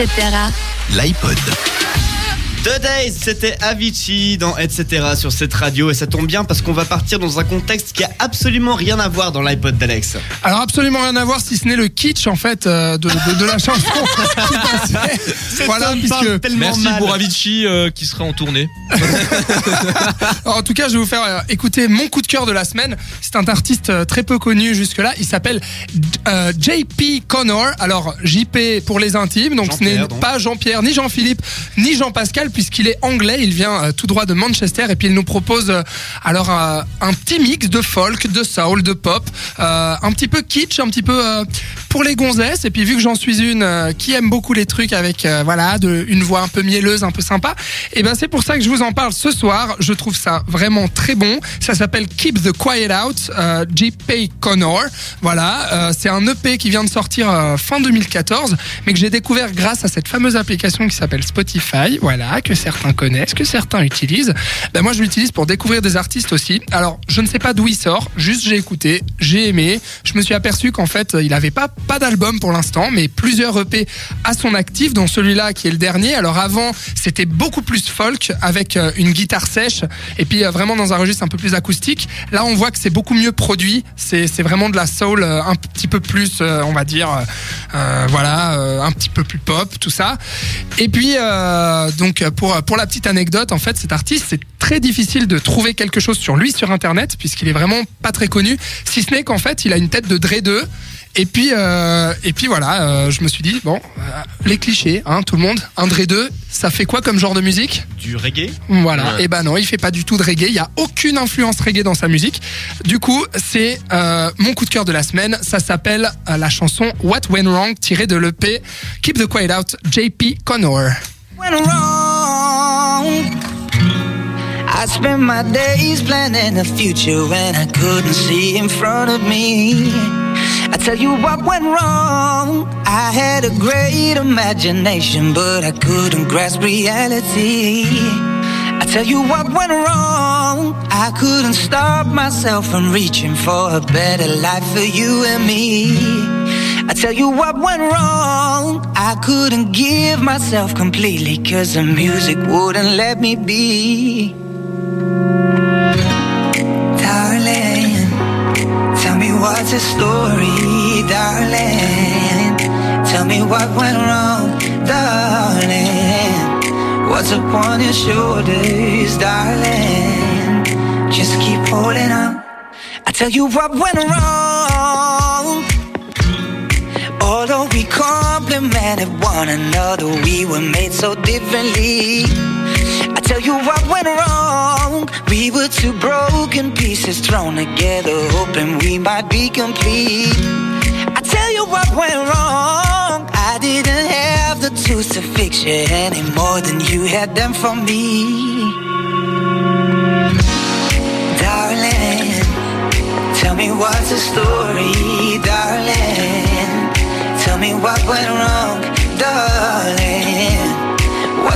etc. L'iPod. The Days, c'était Avicii dans Etc. sur cette radio et ça tombe bien parce qu'on va partir dans un contexte qui a absolument rien à voir dans l'iPod d'Alex. Alors absolument rien à voir si ce n'est le kitsch en fait euh, de, de, de la chanson. voilà, puisque tellement Merci mal. pour Avicii euh, qui serait en tournée. Alors, en tout cas, je vais vous faire euh, écouter mon coup de cœur de la semaine. C'est un artiste euh, très peu connu jusque-là. Il s'appelle euh, JP Connor. Alors, JP pour les intimes. Donc, ce n'est pas Jean-Pierre, ni Jean-Philippe, ni Jean-Pascal, puisqu'il est anglais. Il vient euh, tout droit de Manchester et puis il nous propose euh, alors euh, un petit mix de folk, de soul, de pop, un petit peu kitsch, un petit peu pour les gonzesses. Et puis, vu que j'en suis une euh, qui aime beaucoup les trucs avec euh, voilà de, une voix un peu mielleuse, un peu sympa, et ben c'est pour ça que je vous en parle ce soir. Je trouve ça vraiment très bon. Ça s'appelle Keep the Quiet Out, euh, J.P. Connor. Voilà, euh, c'est un EP qui vient de sortir euh, fin 2014, mais que j'ai découvert grâce à cette fameuse application qui s'appelle Spotify. Voilà, que certains connaissent, que certains utilisent. Ben moi, je l'utilise pour découvrir des artistes aussi. Alors, je ne sais pas d'où il sort. Juste, j'ai écouté, j'ai aimé. Je me suis aperçu qu'en fait, il avait pas pas d'album pour l'instant, mais plusieurs EP à son actif, dont celui-là qui est le dernier. Alors avant, c'était beaucoup plus folk avec euh, une guitare sèche et puis euh, vraiment dans un registre un peu plus acoustique. Là, on voit que c'est beaucoup mieux produit. C'est vraiment de la soul euh, un petit peu plus, on va dire, voilà, un petit peu plus pop, tout ça. Et puis donc pour pour la petite anecdote, en fait, cet artiste, c'est très difficile de trouver quelque chose sur lui sur internet puisqu'il est vraiment pas très connu. Si ce n'est qu'en fait, il a une tête de Dre 2. Et puis, euh, et puis voilà, euh, je me suis dit, bon, euh, les clichés, hein, tout le monde, un Dre 2, ça fait quoi comme genre de musique? Du reggae? Voilà, Ouais. et ben non, il fait pas du tout de reggae, il y a aucune influence reggae dans sa musique. Du coup, c'est euh, mon coup de cœur de la semaine, ça s'appelle euh, la chanson What Went Wrong, tirée de l'EP Keep the Quiet Out, JP Connor. went wrong. I spent my days planning the future when I couldn't see in front of me. I tell you what went wrong. I had a great imagination, but I couldn't grasp reality. I tell you what went wrong. I couldn't stop myself from reaching for a better life for you and me. I tell you what went wrong. I couldn't give myself completely cause the music wouldn't let me be. What's the story, darling. Tell me what went wrong, darling. What's upon your shoulders, darling? Just keep holding on. I tell you what went wrong. Although we complimented one another, we were made so differently. Tell you what went wrong. We were two broken pieces thrown together, hoping we might be complete. I tell you what went wrong. I didn't have the tools to fix you any more than you had them for me. Darling, tell me what's the story, darling. Tell me what went wrong, darling.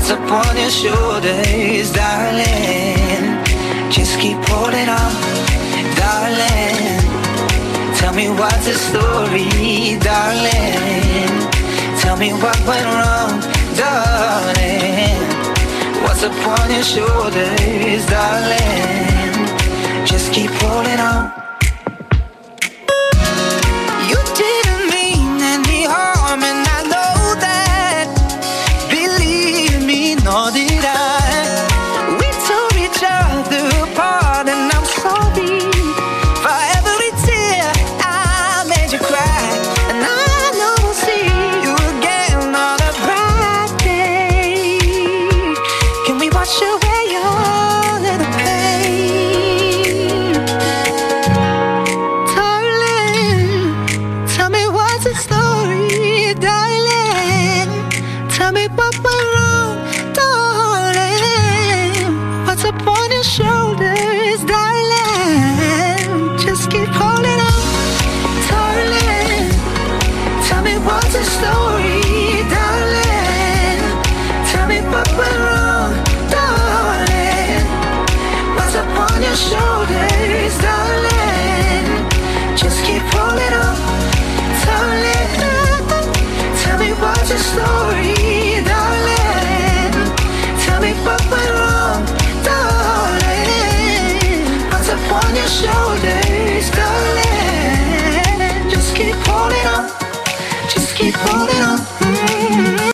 What's upon your shoulders, darling? Just keep holding on, darling. Tell me what's the story, darling. Tell me what went wrong, darling. What's upon your shoulders, darling? Just keep holding on. wrong, darling. What's upon your shoulders, darling? Just keep darling. Tell me your story, darling. Tell me what went wrong, darling. What's upon your shoulders, darling? Just keep just keep holding on.